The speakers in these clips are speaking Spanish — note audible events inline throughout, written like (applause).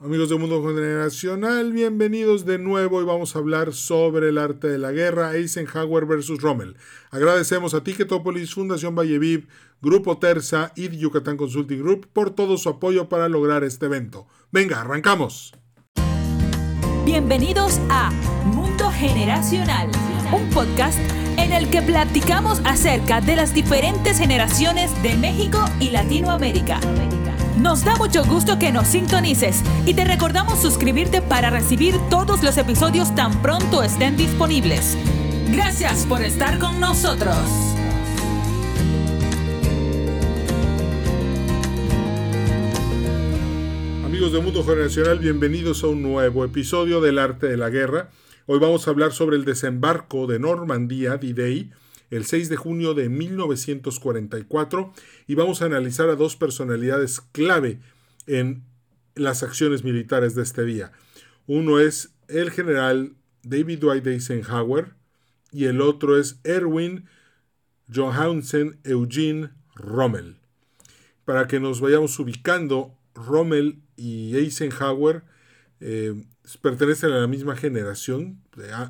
Amigos del mundo generacional, bienvenidos de nuevo y vamos a hablar sobre el arte de la guerra, Eisenhower versus Rommel. Agradecemos a Ticketopolis, Fundación Valleviv, Grupo Terza y Yucatán Consulting Group por todo su apoyo para lograr este evento. Venga, arrancamos. Bienvenidos a Mundo Generacional, un podcast en el que platicamos acerca de las diferentes generaciones de México y Latinoamérica. Nos da mucho gusto que nos sintonices y te recordamos suscribirte para recibir todos los episodios tan pronto estén disponibles. Gracias por estar con nosotros. Amigos de Mundo Generacional, bienvenidos a un nuevo episodio del Arte de la Guerra. Hoy vamos a hablar sobre el desembarco de Normandía, D-Day, el 6 de junio de 1944 y vamos a analizar a dos personalidades clave en las acciones militares de este día. Uno es el general David Dwight Eisenhower y el otro es Erwin Johansen Eugene Rommel. Para que nos vayamos ubicando, Rommel y Eisenhower eh, pertenecen a la misma generación.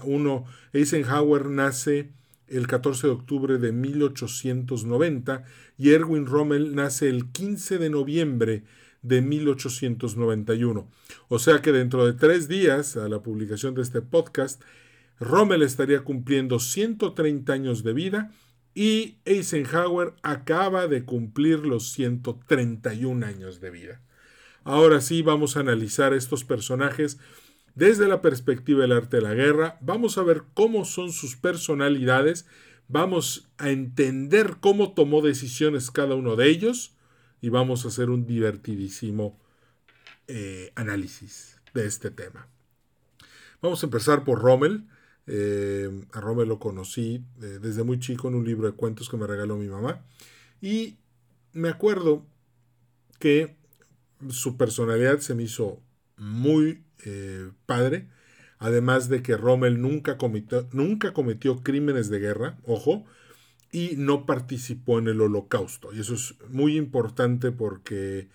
Uno, Eisenhower nace el 14 de octubre de 1890 y Erwin Rommel nace el 15 de noviembre de 1891. O sea que dentro de tres días, a la publicación de este podcast, Rommel estaría cumpliendo 130 años de vida y Eisenhower acaba de cumplir los 131 años de vida. Ahora sí vamos a analizar estos personajes desde la perspectiva del arte de la guerra, vamos a ver cómo son sus personalidades, vamos a entender cómo tomó decisiones cada uno de ellos y vamos a hacer un divertidísimo eh, análisis de este tema. Vamos a empezar por Rommel. Eh, a Rommel lo conocí eh, desde muy chico en un libro de cuentos que me regaló mi mamá. Y me acuerdo que su personalidad se me hizo muy eh, padre. Además de que Rommel nunca cometió, nunca cometió crímenes de guerra, ojo, y no participó en el holocausto. Y eso es muy importante porque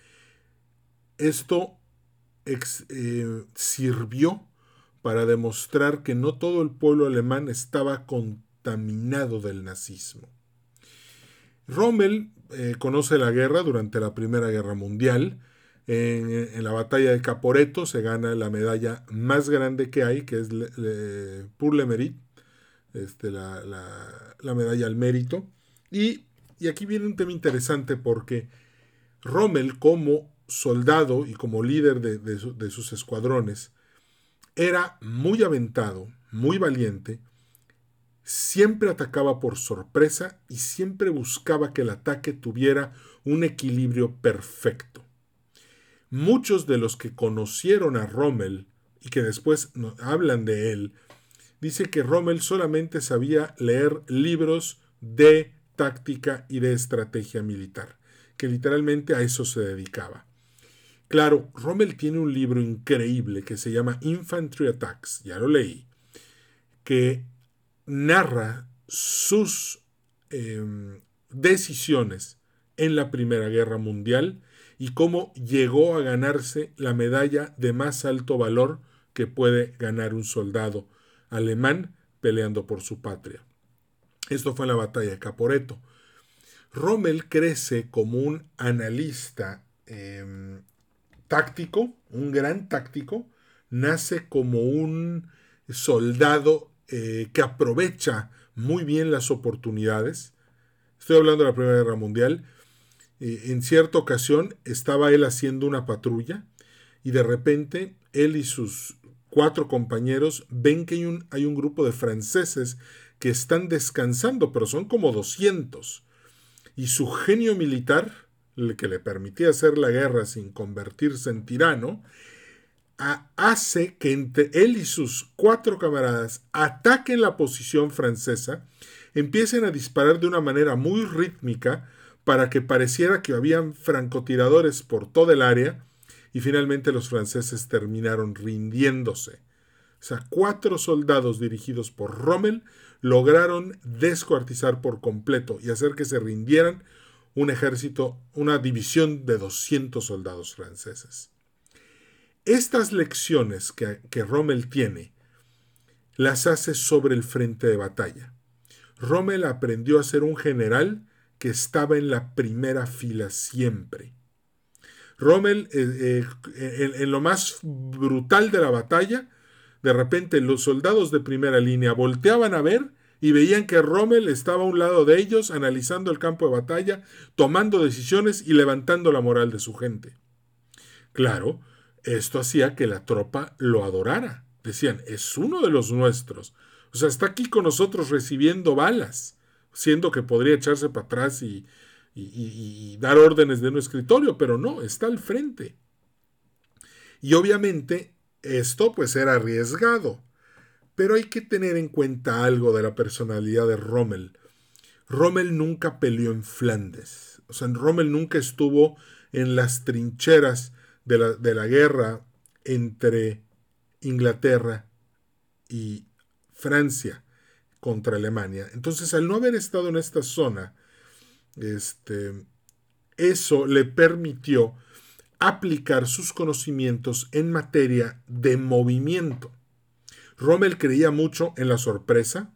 esto eh, sirvió para demostrar que no todo el pueblo alemán estaba contaminado del nazismo. Rommel eh, conoce la guerra durante la Primera Guerra Mundial, en, la batalla de Caporeto se gana la medalla más grande que hay, que es Pour le Mérite, este, la, medalla al mérito. Y, aquí viene un tema interesante porque Rommel como soldado y como líder de, de sus escuadrones era muy aventado, muy valiente, siempre atacaba por sorpresa y siempre buscaba que el ataque tuviera un equilibrio perfecto. Muchos de los que conocieron a Rommel y que después hablan de él, dice que Rommel solamente sabía leer libros de táctica y de estrategia militar, que literalmente a eso se dedicaba. Claro, Rommel tiene un libro increíble que se llama Infantry Attacks, ya lo leí, que narra sus em, decisiones en la Primera Guerra Mundial y cómo llegó a ganarse la medalla de más alto valor que puede ganar un soldado alemán peleando por su patria. Esto fue en la batalla de Caporeto. Rommel crece como un analista em, táctico, un gran táctico, nace como un soldado eh, que aprovecha muy bien las oportunidades. Estoy hablando de la Primera Guerra Mundial. Eh, en cierta ocasión estaba él haciendo una patrulla y de repente él y sus cuatro compañeros ven que hay un, hay un grupo de franceses que están descansando, pero son como 200. Y su genio militar, el que le permitía hacer la guerra sin convertirse en tirano, hace que entre él y sus cuatro camaradas ataquen la posición francesa, empiecen a disparar de una manera muy rítmica, para que pareciera que habían francotiradores por toda el área y finalmente los franceses terminaron rindiéndose. O sea, cuatro soldados dirigidos por Rommel lograron descuartizar por completo y hacer que se rindieran un ejército, una división de 200 soldados franceses. Estas lecciones que, que Rommel tiene, las hace sobre el frente de batalla. Rommel aprendió a ser un general que estaba en la primera fila siempre. Rommel, eh, eh, en, lo más brutal de la batalla, de repente los soldados de primera línea volteaban a ver y veían que Rommel estaba a un lado de ellos, analizando el campo de batalla, tomando decisiones y levantando la moral de su gente. Claro, esto hacía que la tropa lo adorara. Decían, es uno de los nuestros. O sea, está aquí con nosotros recibiendo balas, siendo que podría echarse para atrás y, dar órdenes de un escritorio, pero no, está al frente. Y obviamente esto pues era arriesgado, pero hay que tener en cuenta algo de la personalidad de Rommel. Rommel nunca peleó en Flandes, o sea, Rommel nunca estuvo en las trincheras de la, de la guerra entre Inglaterra y Francia contra Alemania. Entonces, al no haber estado en esta zona, este, eso le permitió aplicar sus conocimientos en materia de movimiento. Rommel creía mucho en la sorpresa,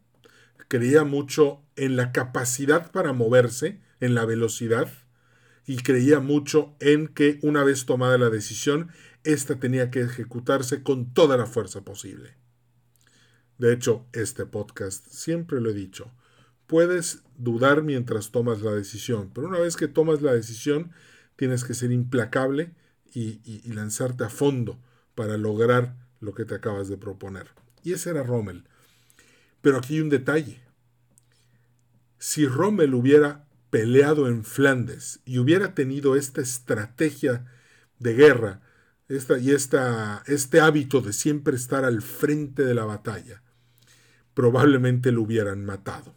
creía mucho en la capacidad para moverse, en la velocidad, y creía mucho en que una vez tomada la decisión, ésta tenía que ejecutarse con toda la fuerza posible. De hecho, este podcast siempre lo he dicho, Puedes dudar mientras tomas la decisión, pero una vez que tomas la decisión, tienes que ser implacable y, lanzarte a fondo para lograr lo que te acabas de proponer. Y ese era Rommel. Pero aquí hay un detalle. Si Rommel hubiera peleado en Flandes y hubiera tenido esta estrategia de guerra esta, y esta, este hábito de siempre estar al frente de la batalla, probablemente lo hubieran matado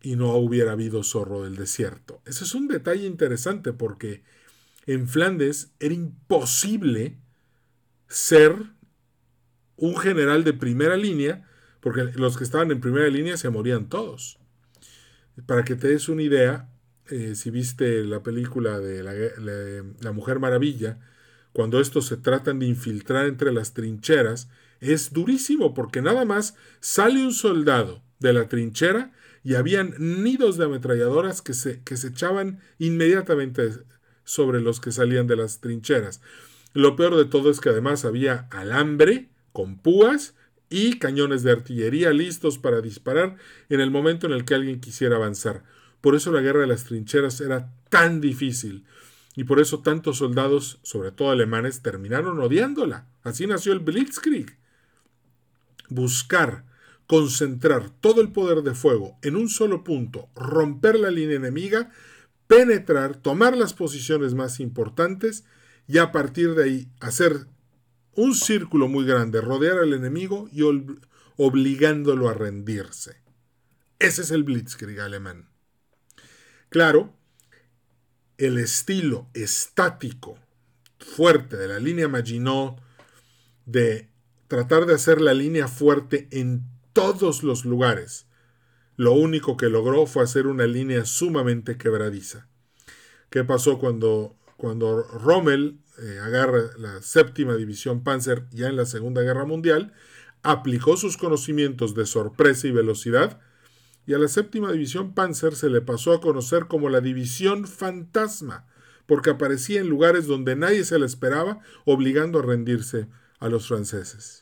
y no hubiera habido zorro del desierto. Ese es un detalle interesante porque en Flandes era imposible ser un general de primera línea, porque los que estaban en primera línea se morían todos. Para que te des una idea, eh, si viste la película de la, la Mujer Maravilla, cuando estos se tratan de infiltrar entre las trincheras, es durísimo porque nada más sale un soldado de la trinchera y habían nidos de ametralladoras que se, que se echaban inmediatamente sobre los que salían de las trincheras. Lo peor de todo es que además había alambre con púas y cañones de artillería listos para disparar en el momento en el que alguien quisiera avanzar. Por eso la guerra de las trincheras era tan difícil y por eso tantos soldados, sobre todo alemanes, terminaron odiándola. Así nació el Blitzkrieg. Buscar concentrar todo el poder de fuego en un solo punto, romper la línea enemiga, penetrar, tomar las posiciones más importantes y a partir de ahí hacer un círculo muy grande, rodear al enemigo y obligándolo a rendirse. Ese es el Blitzkrieg alemán. Claro, el estilo estático fuerte de la línea Maginot, de tratar de hacer la línea fuerte en todos los lugares. Lo único que logró fue hacer una línea sumamente quebradiza. ¿Qué pasó cuando, cuando Rommel eh, agarra la séptima división Panzer ya en la Segunda Guerra Mundial? Aplicó sus conocimientos de sorpresa y velocidad y a la séptima división Panzer se le pasó a conocer como la división fantasma, porque aparecía en lugares donde nadie se la esperaba, obligando a rendirse a los franceses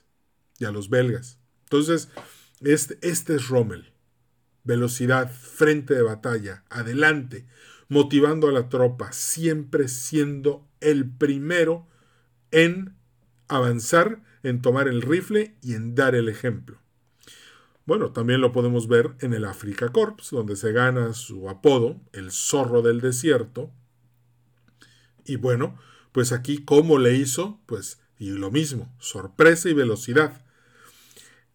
y a los belgas. Entonces, este, este, es Rommel. Velocidad, frente de batalla, adelante, motivando a la tropa, siempre siendo el primero en avanzar, en tomar el rifle y en dar el ejemplo. Bueno, también lo podemos ver en el Africa Corps, donde se gana su apodo, el zorro del desierto. Y bueno, pues aquí, ¿cómo le hizo? Pues, y lo mismo, sorpresa y velocidad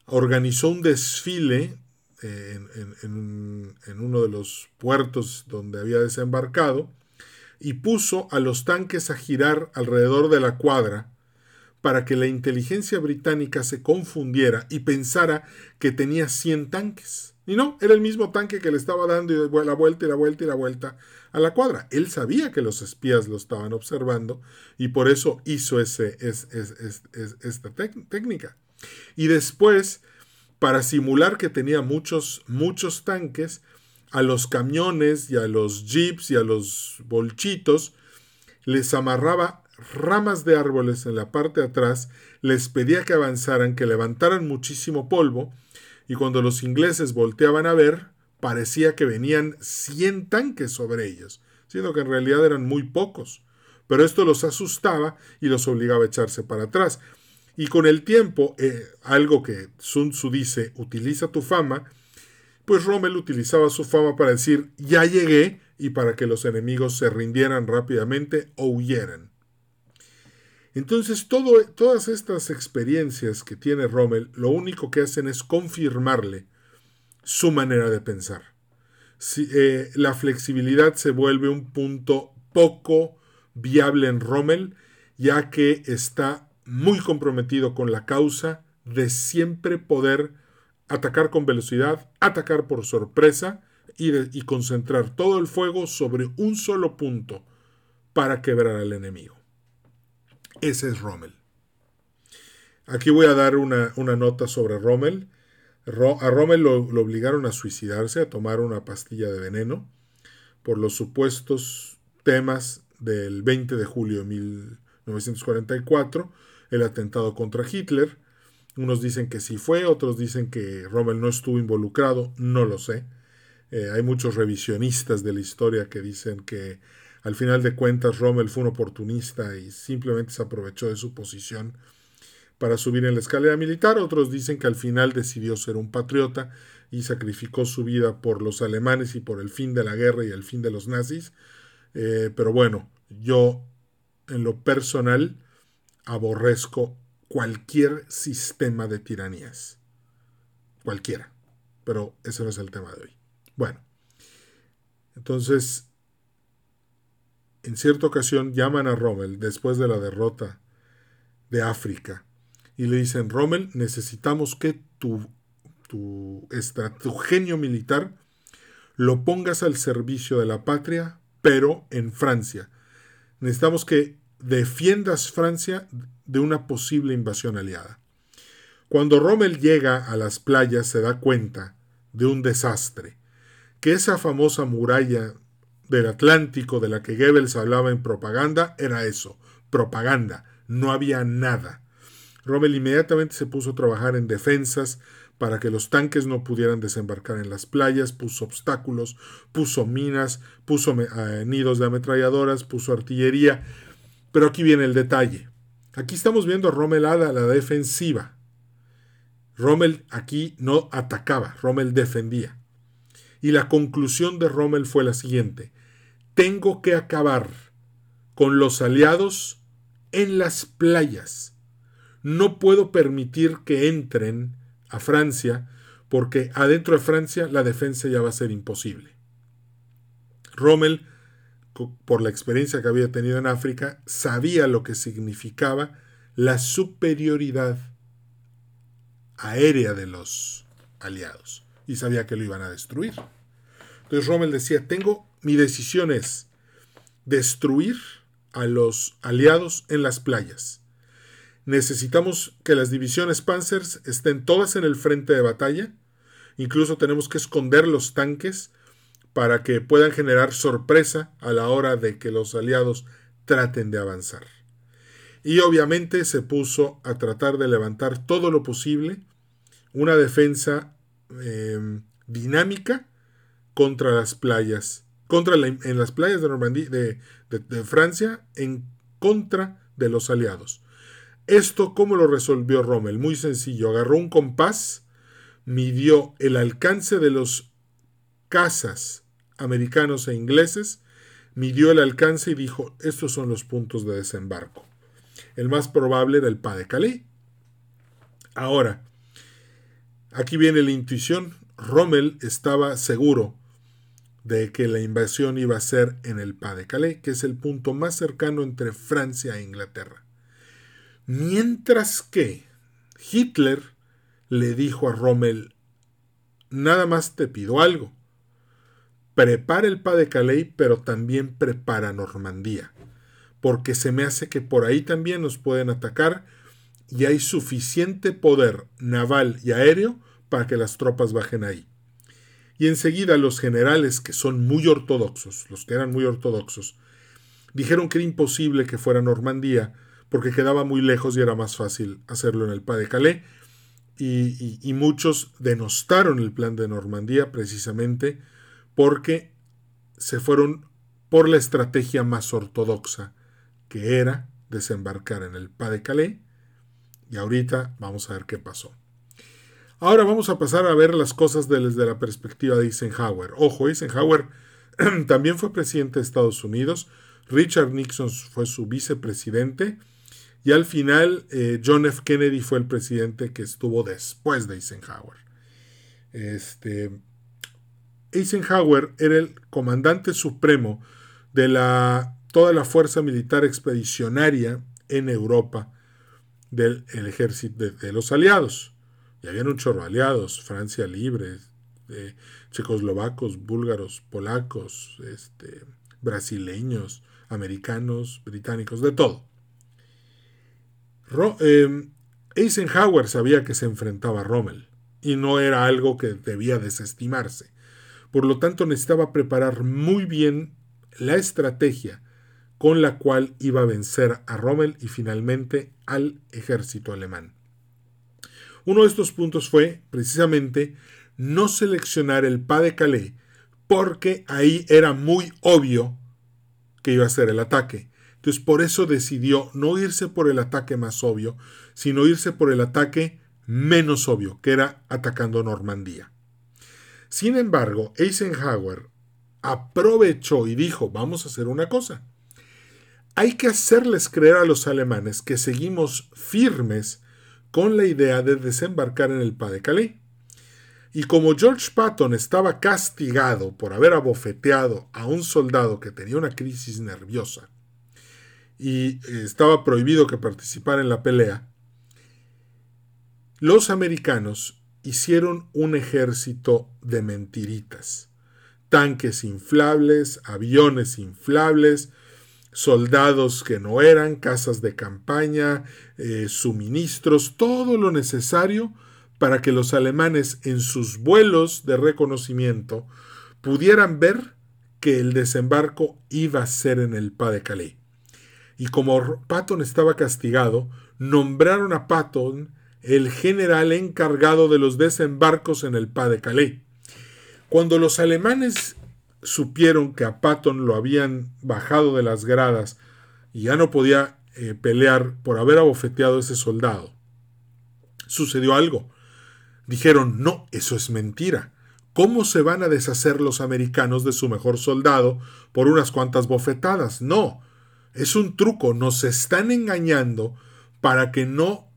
organizó un desfile eh, en, uno de los puertos donde había desembarcado y puso a los tanques a girar alrededor de la cuadra para que la inteligencia británica se confundiera y pensara que tenía 100 tanques. Y no, era el mismo tanque que le estaba dando la vuelta y la vuelta y la vuelta a la cuadra. Él sabía que los espías lo estaban observando y por eso hizo ese, esta técnica. Y después, para simular que tenía muchos, muchos tanques, a los camiones y a los jeeps y a los bolchitos les amarraba ramas de árboles en la parte de atrás, les pedía que avanzaran, que levantaran muchísimo polvo, y cuando los ingleses volteaban a ver, parecía que venían 100 tanques sobre ellos, siendo que en realidad eran muy pocos. Pero esto los asustaba y los obligaba a echarse para atrás. Y con el tiempo, eh, algo que Sun Tzu dice, utiliza tu fama, pues Rommel utilizaba su fama para decir, ya llegué, y para que los enemigos se rindieran rápidamente o huyeran. Entonces, todas estas experiencias que tiene Rommel, lo único que hacen es confirmarle su manera de pensar. Si, eh, la flexibilidad se vuelve un punto poco viable en Rommel, ya que está muy comprometido con la causa de siempre poder atacar con velocidad, atacar por sorpresa y, y concentrar todo el fuego sobre un solo punto para quebrar al enemigo. Ese es Rommel. Aquí voy a dar una, nota sobre Rommel. a Rommel lo, obligaron a suicidarse, a tomar una pastilla de veneno, por los supuestos temas del 20 de julio de 1944, el atentado contra Hitler. Unos dicen que sí fue, otros dicen que Rommel no estuvo involucrado, no lo sé. Eh, hay muchos revisionistas de la historia que dicen que al final de cuentas, Rommel fue un oportunista y simplemente se aprovechó de su posición para subir en la escalera militar. Otros dicen que al final decidió ser un patriota y sacrificó su vida por los alemanes y por el fin de la guerra y el fin de los nazis. Eh, pero bueno, yo en lo personal aborrezco cualquier sistema de tiranías. Cualquiera. Pero ese no es el tema de hoy. Bueno, entonces en cierta ocasión llaman a Rommel después de la derrota de África y le dicen, Rommel, necesitamos que tu, tu, tu genio militar lo pongas al servicio de la patria, pero en Francia. Necesitamos que defiendas Francia de una posible invasión aliada. Cuando Rommel llega a las playas se da cuenta de un desastre, que esa famosa muralla del Atlántico de la que Goebbels hablaba en propaganda era eso, propaganda, no había nada. Rommel inmediatamente se puso a trabajar en defensas para que los tanques no pudieran desembarcar en las playas, puso obstáculos, puso minas, puso eh, nidos de ametralladoras, puso artillería. Pero aquí viene el detalle. Aquí estamos viendo a Rommel a la defensiva. Rommel aquí no atacaba, Rommel defendía. Y la conclusión de Rommel fue la siguiente tengo que acabar con los aliados en las playas. No puedo permitir que entren a Francia porque adentro de Francia la defensa ya va a ser imposible. Rommel, por la experiencia que había tenido en África, sabía lo que significaba la superioridad aérea de los aliados y sabía que lo iban a destruir. Entonces Rommel decía, tengo mi decisión es destruir a los aliados en las playas. Necesitamos que las divisiones Panzers estén todas en el frente de batalla. Incluso tenemos que esconder los tanques para que puedan generar sorpresa a la hora de que los aliados traten de avanzar. Y obviamente se puso a tratar de levantar todo lo posible una defensa eh, dinámica contra las playas contra en las playas de Normandía, de, Francia, en contra de los aliados. Esto, ¿cómo lo resolvió Rommel? Muy sencillo. Agarró un compás, midió el alcance de los cazas americanos e ingleses, midió el alcance y dijo, estos son los puntos de desembarco. El más probable era el Pas de Calais. Ahora, aquí viene la intuición. Rommel estaba seguro de que la invasión iba a ser en el Pas de Calais, que es el punto más cercano entre Francia e Inglaterra. Mientras que Hitler le dijo a Rommel, nada más te pido algo, prepara el Pas de Calais, pero también prepara Normandía, porque se me hace que por ahí también nos pueden atacar y hay suficiente poder naval y aéreo para que las tropas bajen ahí. Y enseguida los generales, que son muy ortodoxos, los que eran muy ortodoxos, dijeron que era imposible que fuera Normandía, porque quedaba muy lejos y era más fácil hacerlo en el Pas de Calais, y, y muchos denostaron el plan de Normandía precisamente porque se fueron por la estrategia más ortodoxa, que era desembarcar en el Pas de Calais, y ahorita vamos a ver qué pasó. Ahora vamos a pasar a ver las cosas desde la perspectiva de Eisenhower. Ojo, Eisenhower (clears throat) también fue presidente de Estados Unidos, Richard Nixon fue su vicepresidente y al final eh, John F. Kennedy fue el presidente que estuvo después de Eisenhower. Este, Eisenhower era el comandante supremo de la, toda la fuerza militar expedicionaria en Europa del ejército de los aliados. Y habían un chorro aliados, Francia libre, eh, checoslovacos, búlgaros, polacos, este, brasileños, americanos, británicos, de todo. Em, Eisenhower sabía que se enfrentaba a Rommel y no era algo que debía desestimarse. Por lo tanto, necesitaba preparar muy bien la estrategia con la cual iba a vencer a Rommel y finalmente al ejército alemán. Uno de estos puntos fue precisamente no seleccionar el Pas de Calais porque ahí era muy obvio que iba a ser el ataque. Entonces por eso decidió no irse por el ataque más obvio, sino irse por el ataque menos obvio, que era atacando Normandía. Sin embargo, Eisenhower aprovechó y dijo, vamos a hacer una cosa. Hay que hacerles creer a los alemanes que seguimos firmes con la idea de desembarcar en el Pas de Calais. Y como George Patton estaba castigado por haber abofeteado a un soldado que tenía una crisis nerviosa y estaba prohibido que participara en la pelea, los americanos hicieron un ejército de mentiritas, tanques inflables, aviones inflables, soldados que no eran, casas de campaña, eh, suministros, todo lo necesario para que los alemanes en sus vuelos de reconocimiento pudieran ver que el desembarco iba a ser en el Pas de Calais. Y como Patton estaba castigado, nombraron a Patton el general encargado de los desembarcos en el Pas de Calais. Cuando los alemanes supieron que a Patton lo habían bajado de las gradas y ya no podía eh, pelear por haber abofeteado a ese soldado, sucedió algo. Dijeron, no, eso es mentira. ¿Cómo se van a deshacer los americanos de su mejor soldado por unas cuantas bofetadas? No, es un truco, nos están engañando para que no,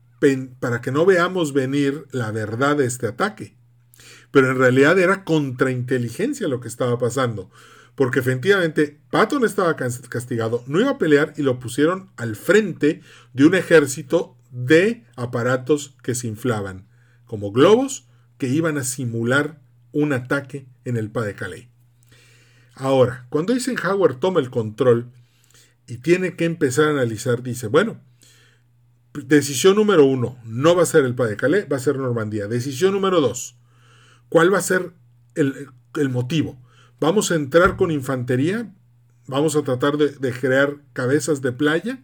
para que no veamos venir la verdad de este ataque pero en realidad era contrainteligencia lo que estaba pasando. Porque efectivamente Patton estaba castigado, no iba a pelear y lo pusieron al frente de un ejército de aparatos que se inflaban, como globos que iban a simular un ataque en el Pas de Calais. Ahora, cuando Eisenhower toma el control y tiene que empezar a analizar, dice, bueno, decisión número uno, no va a ser el Pas de Calais, va a ser Normandía. Decisión número dos, ¿Cuál va a ser el, motivo? ¿Vamos a entrar con infantería? ¿Vamos a tratar de, crear cabezas de playa?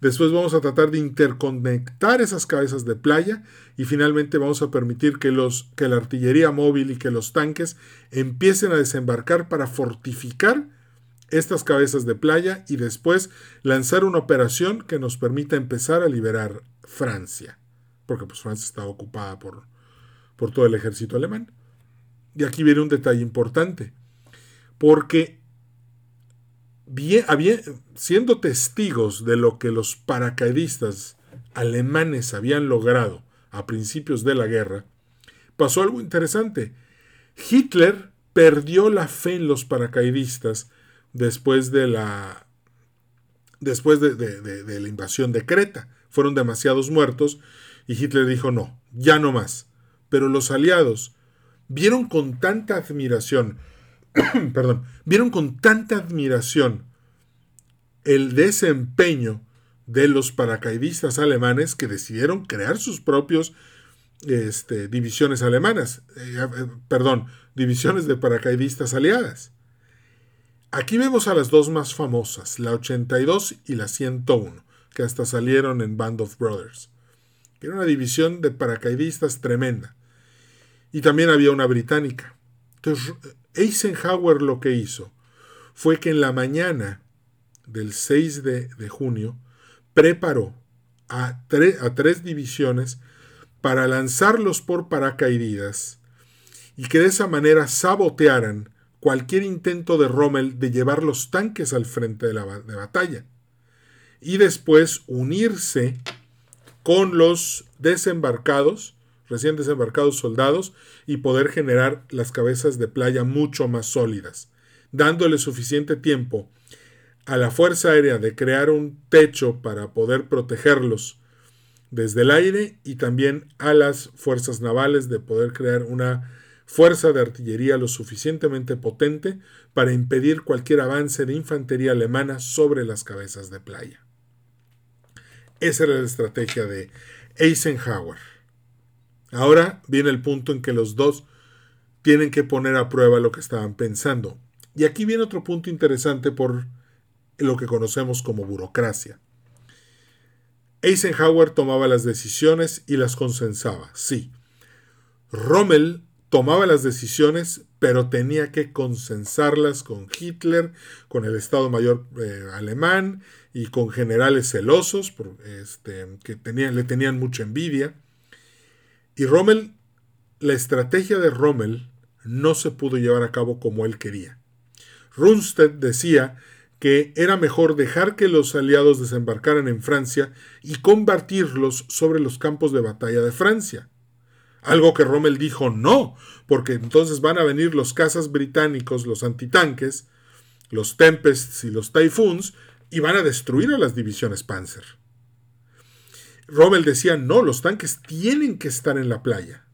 Después vamos a tratar de interconectar esas cabezas de playa y finalmente vamos a permitir que, los, que la artillería móvil y que los tanques empiecen a desembarcar para fortificar estas cabezas de playa y después lanzar una operación que nos permita empezar a liberar Francia, porque pues Francia estaba ocupada por, por todo el ejército alemán. Y aquí viene un detalle importante, porque bien, siendo testigos de lo que los paracaidistas alemanes habían logrado a principios de la guerra, pasó algo interesante. Hitler perdió la fe en los paracaidistas después de la después de, la invasión de Creta fueron demasiados muertos y Hitler dijo no, ya no más. Pero los aliados vieron con tanta admiración, (coughs) perdón, vieron con tanta admiración el desempeño de los paracaidistas alemanes que decidieron crear sus propios este, divisiones alemanas, eh, eh, perdón, divisiones de paracaidistas aliadas. Aquí vemos a las dos más famosas, la 82 y la 101, que hasta salieron en Band of Brothers. Era una división de paracaidistas tremenda. Y también había una británica. Entonces, Eisenhower lo que hizo fue que en la mañana del 6 de, junio preparó a, a tres divisiones para lanzarlos por paracaídas y que de esa manera sabotearan cualquier intento de Rommel de llevar los tanques al frente de la batalla y después unirse con los desembarcados, recién desembarcados soldados, y poder generar las cabezas de playa mucho más sólidas, dándole suficiente tiempo a la Fuerza Aérea de crear un techo para poder protegerlos desde el aire y también a las fuerzas navales de poder crear una fuerza de artillería lo suficientemente potente para impedir cualquier avance de infantería alemana sobre las cabezas de playa. Esa era la estrategia de Eisenhower. Ahora viene el punto en que los dos tienen que poner a prueba lo que estaban pensando. Y aquí viene otro punto interesante por lo que conocemos como burocracia. Eisenhower tomaba las decisiones y las consensaba, sí. Rommel tomaba las decisiones, pero tenía que consensarlas con Hitler, con el Estado Mayor eh, alemán y con generales celosos este, que le tenían mucha envidia. Y Rommel, la estrategia de Rommel no se pudo llevar a cabo como él quería. Rundstedt decía que era mejor dejar que los aliados desembarcaran en Francia y combatirlos sobre los campos de batalla de Francia. Algo que Rommel dijo no, porque entonces van a venir los cazas británicos, los antitanques, los Tempests y los Typhoons, y van a destruir a las divisiones Panzer. Rommel decía, no, los tanques tienen que estar en la playa.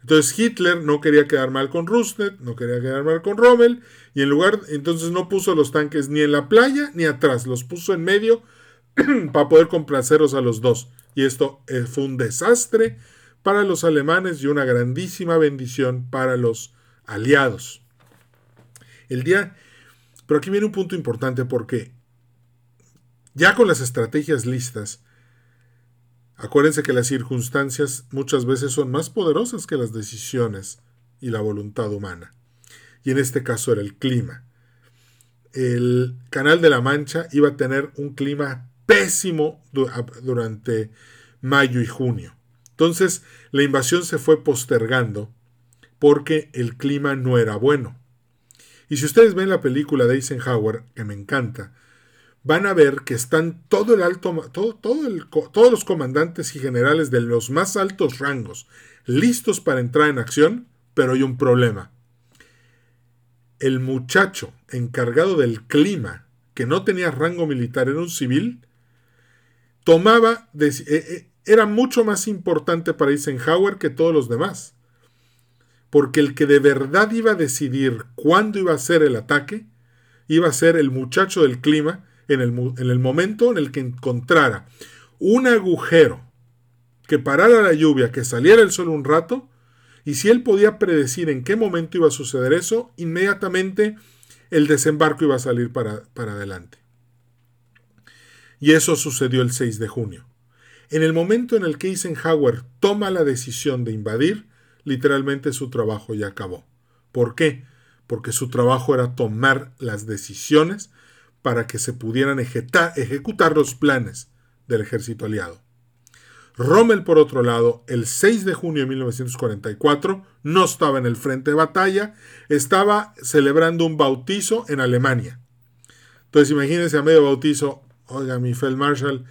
Entonces Hitler no quería quedar mal con Rundstedt, no quería quedar mal con Rommel, y en lugar, entonces no puso los tanques ni en la playa ni atrás, los puso en medio (clears throat) para poder complaceros a los dos. Y esto eh, fue un desastre para los alemanes y una grandísima bendición para los aliados. El día pero aquí viene un punto importante porque ya con las estrategias listas, acuérdense que las circunstancias muchas veces son más poderosas que las decisiones y la voluntad humana. Y en este caso era el clima. El Canal de la Mancha iba a tener un clima pésimo durante mayo y junio. Entonces la invasión se fue postergando porque el clima no era bueno. Y si ustedes ven la película de Eisenhower, que me encanta, van a ver que están todo el alto, todo, todos los comandantes y generales de los más altos rangos listos para entrar en acción, pero hay un problema. El muchacho encargado del clima, que no tenía rango militar, era un civil, tomaba, eh, eh, era mucho más importante para Eisenhower que todos los demás porque el que de verdad iba a decidir cuándo iba a ser el ataque, iba a ser el muchacho del clima en el, en el momento en el que encontrara un agujero que parara la lluvia, que saliera el sol un rato, y si él podía predecir en qué momento iba a suceder eso, inmediatamente el desembarco iba a salir para, para adelante. Y eso sucedió el 6 de junio. En el momento en el que Eisenhower toma la decisión de invadir, literalmente su trabajo ya acabó. ¿Por qué? Porque su trabajo era tomar las decisiones para que se pudieran ejecutar los planes del ejército aliado. Rommel, por otro lado, el 6 de junio de 1944, no estaba en el frente de batalla, estaba celebrando un bautizo en Alemania. Entonces imagínense a medio bautizo, oiga, mi Feldmarschall,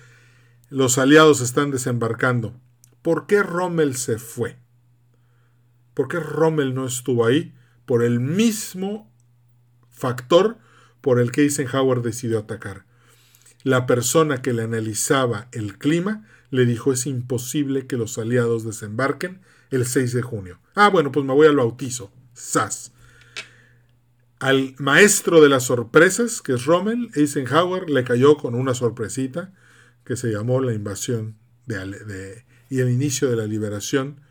los aliados están desembarcando. ¿Por qué Rommel se fue? ¿Por qué Rommel no estuvo ahí? Por el mismo factor por el que Eisenhower decidió atacar. la persona que le analizaba el clima le dijo es imposible que los aliados desembarquen el 6 de junio. Ah, bueno, pues me voy al bautizo. SAS. Al maestro de las sorpresas, que es Rommel, Eisenhower le cayó con una sorpresita que se llamó la invasión de, y el inicio de la liberación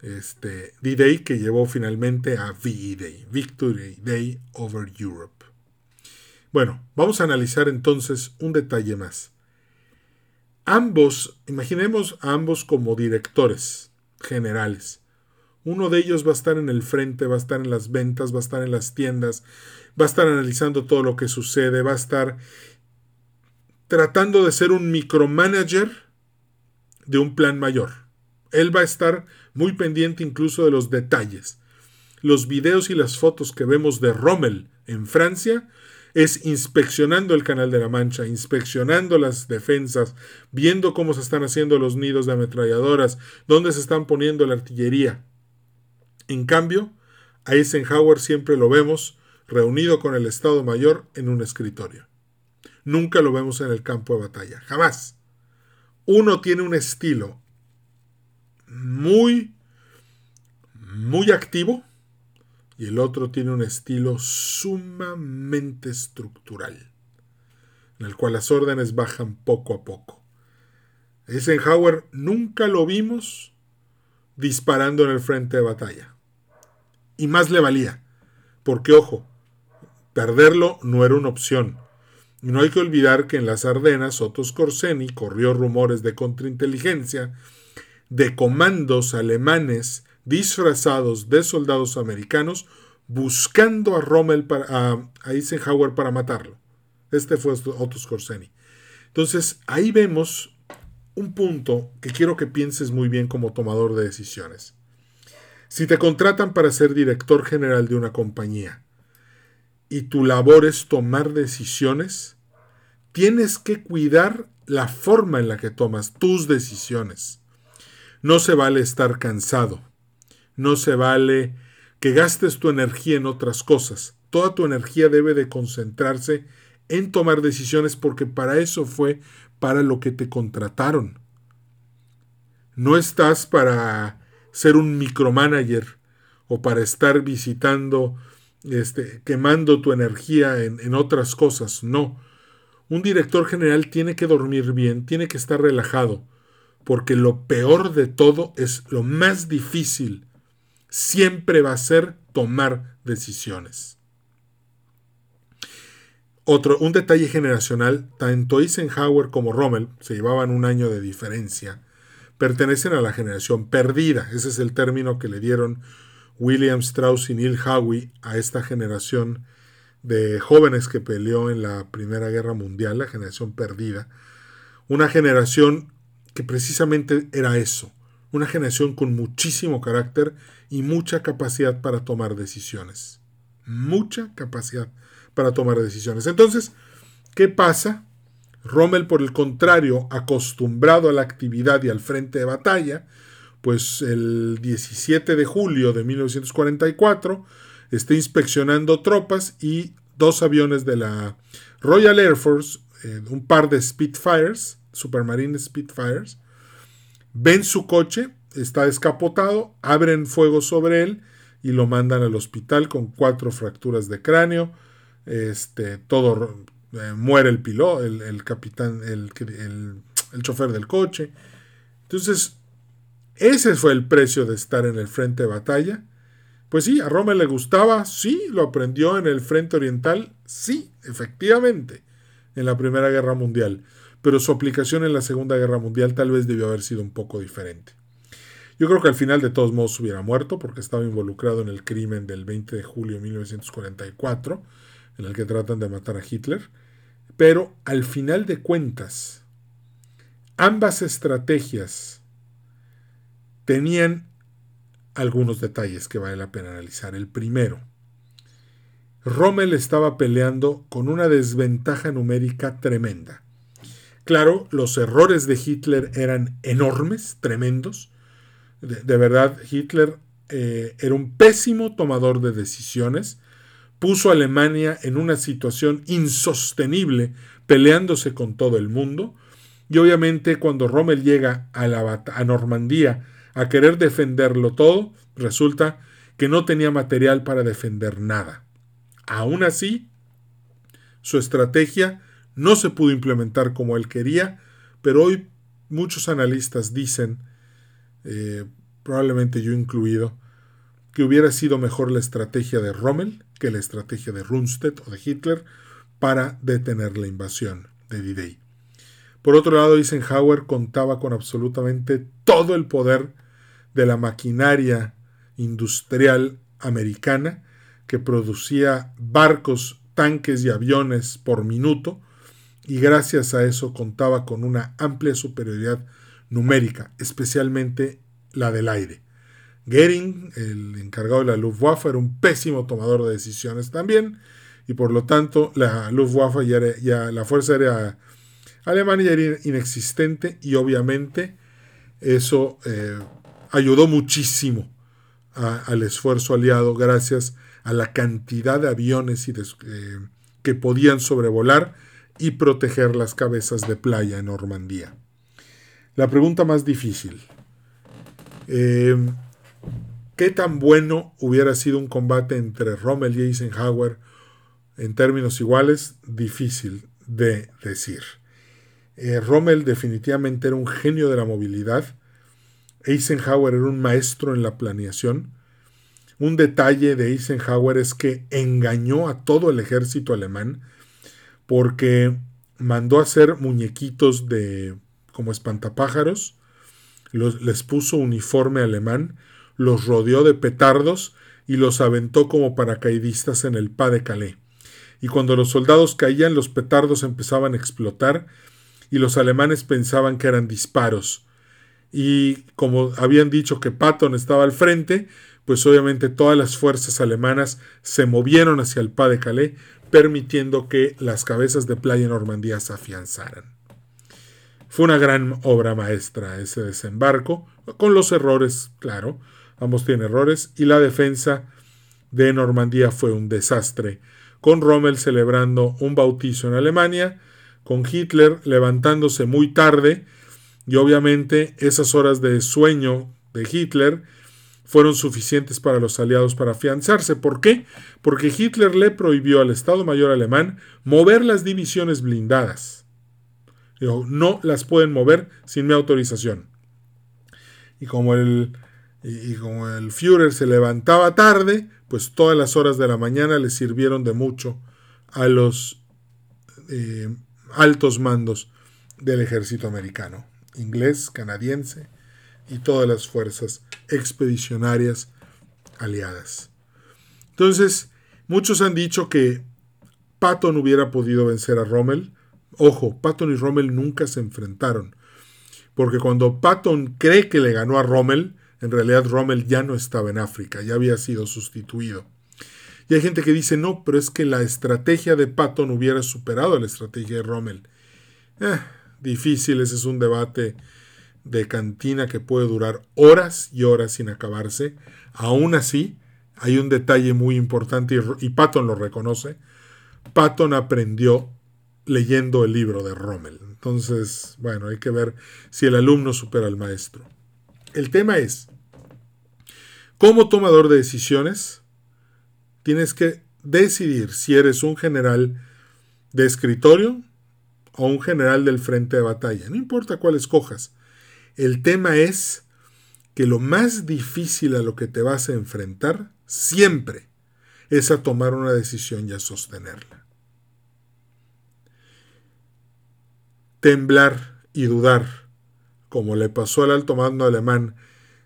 este, D-Day, que llevó finalmente a V-Day, Victory Day over Europe. Bueno, vamos a analizar entonces un detalle más. Ambos, imaginemos a ambos como directores generales. Uno de ellos va a estar en el frente, va a estar en las ventas, va a estar en las tiendas, va a estar analizando todo lo que sucede, va a estar tratando de ser un micromanager de un plan mayor. Él va a estar muy pendiente incluso de los detalles. Los videos y las fotos que vemos de Rommel en Francia es inspeccionando el Canal de la Mancha, inspeccionando las defensas, viendo cómo se están haciendo los nidos de ametralladoras, dónde se están poniendo la artillería. En cambio, a Eisenhower siempre lo vemos reunido con el Estado Mayor en un escritorio. Nunca lo vemos en el campo de batalla, jamás. Uno tiene un estilo muy, muy activo, y el otro tiene un estilo sumamente estructural, en el cual las órdenes bajan poco a poco. Eisenhower nunca lo vimos disparando en el frente de batalla. Y más le valía, porque ojo, perderlo no era una opción. No hay que olvidar que en las Ardenas Otto Skorzeny corrió rumores de contrainteligencia de comandos alemanes disfrazados de soldados americanos buscando a Rommel para, a, Eisenhower para matarlo. Este fue Otto Skorzeny. Entonces, ahí vemos un punto que quiero que pienses muy bien como tomador de decisiones. Si te contratan para ser director general de una compañía y tu labor es tomar decisiones, tienes que cuidar la forma en la que tomas tus decisiones. No se vale estar cansado no se vale que gastes tu energía en otras cosas. Toda tu energía debe de concentrarse en tomar decisiones porque para eso fue para lo que te contrataron. No estás para ser un micromanager o para estar visitando, este, quemando tu energía en, en otras cosas. No. Un director general tiene que dormir bien, tiene que estar relajado, porque lo peor de todo es lo más difícil siempre va a ser tomar decisiones. Otro, un detalle generacional, tanto Eisenhower como Rommel se llevaban un año de diferencia, pertenecen a la generación perdida, ese es el término que le dieron William Strauss y Neil Howey a esta generación de jóvenes que peleó en la Primera Guerra Mundial, la generación perdida, una generación que precisamente era eso, una generación con muchísimo carácter y mucha capacidad para tomar decisiones. Mucha capacidad para tomar decisiones. Entonces, ¿qué pasa? Rommel, por el contrario, acostumbrado a la actividad y al frente de batalla, pues el 17 de julio de 1944 está inspeccionando tropas y dos aviones de la Royal Air Force, eh, un par de Spitfires, Supermarine Spitfires, ven su coche está descapotado, abren fuego sobre él y lo mandan al hospital con cuatro fracturas de cráneo. Este, todo eh, muere el piloto, el, capitán, el, el, chofer del coche. Entonces, ese fue el precio de estar en el frente de batalla. Pues sí, a Roma le gustaba, sí, lo aprendió en el frente oriental, sí, efectivamente, en la Primera Guerra Mundial, pero su aplicación en la Segunda Guerra Mundial tal vez debió haber sido un poco diferente. Yo creo que al final de todos modos hubiera muerto porque estaba involucrado en el crimen del 20 de julio de 1944, en el que tratan de matar a Hitler. Pero al final de cuentas, ambas estrategias tenían algunos detalles que vale la pena analizar. El primero, Rommel estaba peleando con una desventaja numérica tremenda. Claro, los errores de Hitler eran enormes, tremendos, de, verdad, Hitler eh, era un pésimo tomador de decisiones, puso a Alemania en una situación insostenible peleándose con todo el mundo. Y obviamente cuando Rommel llega a, la, a Normandía a querer defenderlo todo, resulta que no tenía material para defender nada. Aún así, su estrategia no se pudo implementar como él quería, pero hoy muchos analistas dicen, eh, probablemente yo incluido, que hubiera sido mejor la estrategia de Rommel que la estrategia de Rundstedt o de Hitler para detener la invasión de D-Day. Por otro lado, Eisenhower contaba con absolutamente todo el poder de la maquinaria industrial americana que producía barcos, tanques y aviones por minuto y gracias a eso contaba con una amplia superioridad numérica, especialmente la del aire. Goering, el encargado de la Luftwaffe, era un pésimo tomador de decisiones también, y por lo tanto la Luftwaffe ya, la Fuerza Aérea Alemana ya era inexistente y obviamente eso eh, ayudó muchísimo al esfuerzo aliado gracias a la cantidad de aviones eh, que podían sobrevolar y proteger las cabezas de playa en Normandía. La pregunta más difícil. Eh, ¿Qué tan bueno hubiera sido un combate entre Rommel y Eisenhower en términos iguales? Difícil de decir. Eh, Rommel definitivamente era un genio de la movilidad. Eisenhower era un maestro en la planeación. Un detalle de Eisenhower es que engañó a todo el ejército alemán porque mandó a hacer muñequitos de como espantapájaros, les puso uniforme alemán, los rodeó de petardos y los aventó como paracaidistas en el Pas de Calais. Y cuando los soldados caían, los petardos empezaban a explotar y los alemanes pensaban que eran disparos. Y como habían dicho que Patton estaba al frente, pues obviamente todas las fuerzas alemanas se movieron hacia el Pas de Calais, permitiendo que las cabezas de playa Normandía se afianzaran. Fue una gran obra maestra ese desembarco, con los errores, claro, ambos tienen errores, y la defensa de Normandía fue un desastre, con Rommel celebrando un bautizo en Alemania, con Hitler levantándose muy tarde, y obviamente esas horas de sueño de Hitler fueron suficientes para los aliados para afianzarse. ¿Por qué? Porque Hitler le prohibió al Estado Mayor alemán mover las divisiones blindadas. no las pueden mover sin mi autorización. Y como el, y, como el Führer se levantaba tarde, pues todas las horas de la mañana le sirvieron de mucho a los eh, altos mandos del ejército americano, inglés, canadiense y todas las fuerzas expedicionarias aliadas. Entonces, muchos han dicho que Patton hubiera podido vencer a Rommel. Ojo, Patton y Rommel nunca se enfrentaron, porque cuando Patton cree que le ganó a Rommel, en realidad Rommel ya no estaba en África, ya había sido sustituido. Y hay gente que dice, no, pero es que la estrategia de Patton hubiera superado la estrategia de Rommel. Eh, difícil, ese es un debate de cantina que puede durar horas y horas sin acabarse. Aún así, hay un detalle muy importante y, Patton lo reconoce. Patton aprendió leyendo el libro de Rommel. Entonces, bueno, hay que ver si el alumno supera al maestro. El tema es, como tomador de decisiones, tienes que decidir si eres un general de escritorio o un general del frente de batalla. No importa cuál escojas. El tema es que lo más difícil a lo que te vas a enfrentar siempre es a tomar una decisión y a sostenerla. Temblar y dudar, como le pasó al alto mando alemán,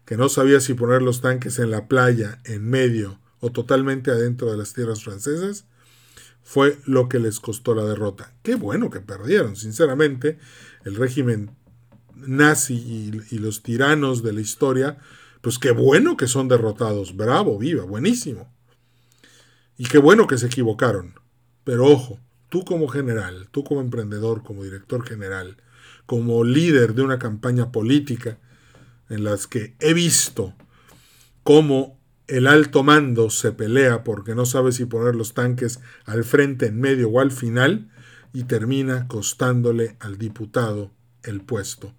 que no sabía si poner los tanques en la playa, en medio o totalmente adentro de las tierras francesas, fue lo que les costó la derrota. Qué bueno que perdieron, sinceramente. El régimen nazi y, los tiranos de la historia, pues qué bueno que son derrotados, bravo, viva, buenísimo. Y qué bueno que se equivocaron. Pero ojo, tú como general, tú como emprendedor, como director general, como líder de una campaña política en las que he visto cómo el alto mando se pelea porque no sabe si poner los tanques al frente, en medio o al final, y termina costándole al diputado el puesto.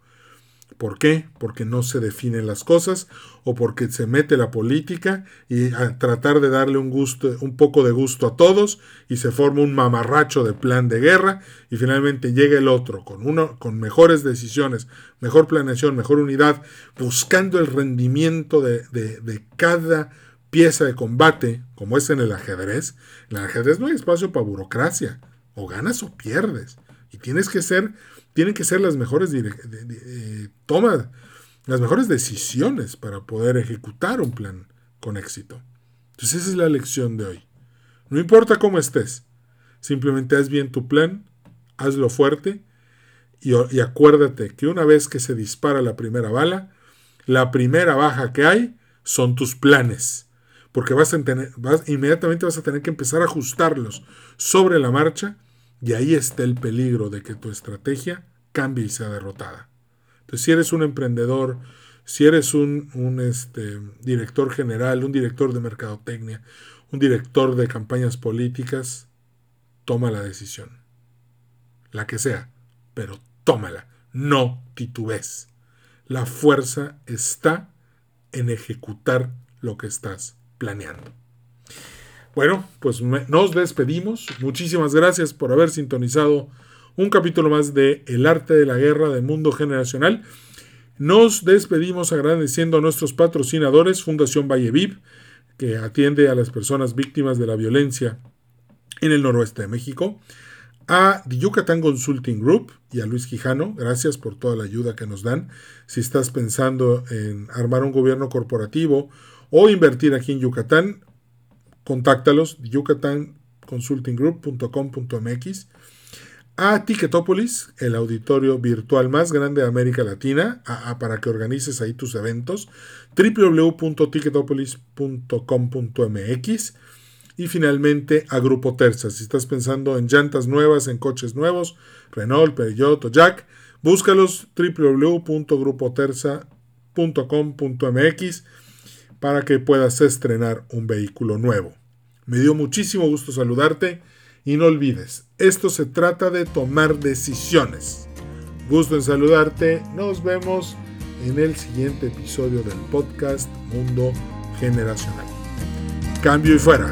¿Por qué? Porque no se definen las cosas o porque se mete la política y a tratar de darle un gusto, un poco de gusto a todos y se forma un mamarracho de plan de guerra y finalmente llega el otro con uno con mejores decisiones, mejor planeación, mejor unidad, buscando el rendimiento de, de cada pieza de combate, como es en el ajedrez. En el ajedrez no hay espacio para burocracia, o ganas o pierdes. Y tienes que ser tienen que ser las mejores eh, tomas, las mejores decisiones para poder ejecutar un plan con éxito. Entonces esa es la lección de hoy. No importa cómo estés, simplemente haz bien tu plan, hazlo fuerte y, acuérdate que una vez que se dispara la primera bala, la primera baja que hay son tus planes porque vas a tener, inmediatamente vas a tener que empezar a ajustarlos sobre la marcha y ahí está el peligro de que tu estrategia cambie y sea derrotada. Entonces, si eres un emprendedor, si eres un, este, director general, un director de mercadotecnia, un director de campañas políticas, toma la decisión. La que sea, pero tómala. No titubes. La fuerza está en ejecutar lo que estás planeando. Bueno, pues nos despedimos. Muchísimas gracias por haber sintonizado un capítulo más de El arte de la guerra de mundo generacional. Nos despedimos agradeciendo a nuestros patrocinadores, Fundación Valle Viv, que atiende a las personas víctimas de la violencia en el noroeste de México, a The Yucatán Consulting Group y a Luis Quijano, gracias por toda la ayuda que nos dan. Si estás pensando en armar un gobierno corporativo o invertir aquí en Yucatán, contáctalos, yucatanconsultinggroup.com.mx, a Ticketopolis, el auditorio virtual más grande de América Latina, para que organices ahí tus eventos, www.ticketopolis.com.mx y finalmente a Grupo Terza. Si estás pensando en llantas nuevas, en coches nuevos, Renault, Peugeot o Jack, búscalos www.grupoterza.com.mx para que puedas estrenar un vehículo nuevo. Me dio muchísimo gusto saludarte y no olvides, esto se trata de tomar decisiones. Gusto en saludarte, nos vemos en el siguiente episodio del podcast Mundo Generacional. Cambio y fuera.